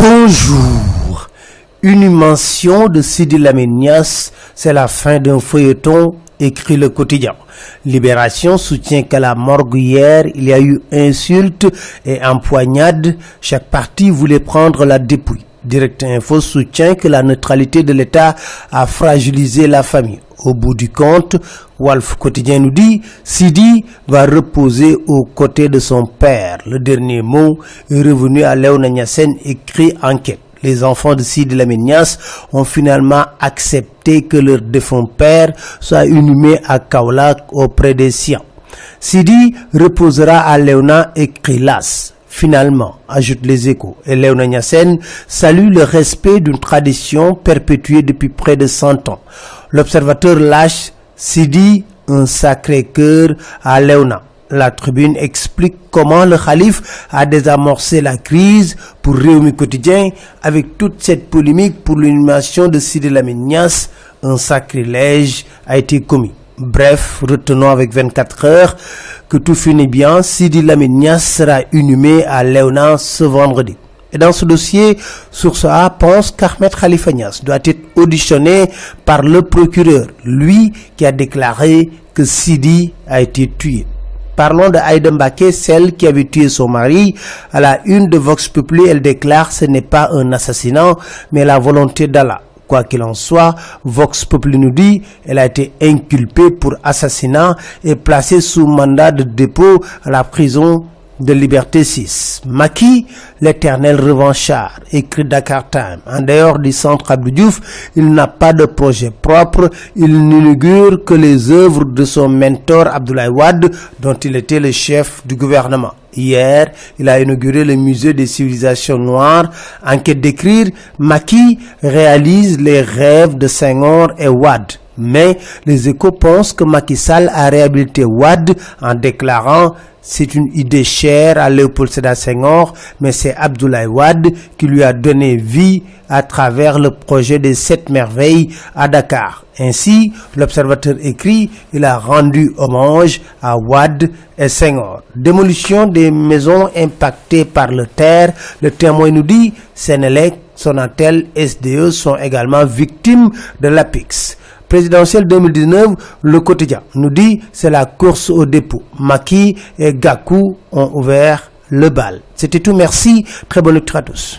Bonjour. Une mention de Sidi Lamenias, c'est la fin d'un feuilleton écrit le quotidien. Libération soutient qu'à la morgue hier, il y a eu insultes et empoignades. Chaque parti voulait prendre la dépouille. Direct Info soutient que la neutralité de l'État a fragilisé la famille. Au bout du compte, Wolf Quotidien nous dit, Sidi va reposer aux côtés de son père. Le dernier mot est revenu à Léona Niassen, écrit enquête. Les enfants de Sidi Lamignas ont finalement accepté que leur défunt père soit inhumé à Kaolak auprès des siens. Sidi reposera à Léona et Krilas. Finalement, ajoute les échos, et Léona Niassen salue le respect d'une tradition perpétuée depuis près de 100 ans. L'observateur lâche Sidi un sacré cœur à Léona. La tribune explique comment le calife a désamorcé la crise pour Réumi Quotidien avec toute cette polémique pour l'inhumation de Sidi Lamignas. Un sacrilège a été commis. Bref, retenons avec 24 heures que tout finit bien. Sidi Lamignas sera inhumé à Léona ce vendredi. Et dans ce dossier, Source A pense qu'Ahmed Khalifa Nias doit être auditionné par le procureur, lui qui a déclaré que Sidi a été tué. Parlons de Aïda Mbake, celle qui avait tué son mari. À la une de Vox Populi, elle déclare ce n'est pas un assassinat, mais la volonté d'Allah. Quoi qu'il en soit, Vox Populi nous dit elle a été inculpée pour assassinat et placée sous mandat de dépôt à la prison de Liberté 6. Maki, l'éternel revanchard, écrit Dakar Time. En dehors du centre Abdou Diouf, il n'a pas de projet propre. Il n'inaugure que les œuvres de son mentor Abdoulaye Wade, dont il était le chef du gouvernement. Hier, il a inauguré le musée des civilisations noires. Enquête d'écrire, Maki réalise les rêves de Senghor et Wade. Mais les échos pensent que Macky Sall a réhabilité Wad en déclarant c'est une idée chère à Léopold Sédar Senghor, mais c'est Abdoulaye Wad qui lui a donné vie à travers le projet des sept merveilles à Dakar. Ainsi, l'observateur écrit, il a rendu hommage à Wad et Senghor. Démolition des maisons impactées par le terre. Le témoin nous dit, Sénélec, Sonatel, SDE sont également victimes de l'APIX présidentielle 2019, le quotidien nous dit c'est la course au dépôt. Maki et Gaku ont ouvert le bal. C'était tout, merci, très bonne lecture à tous.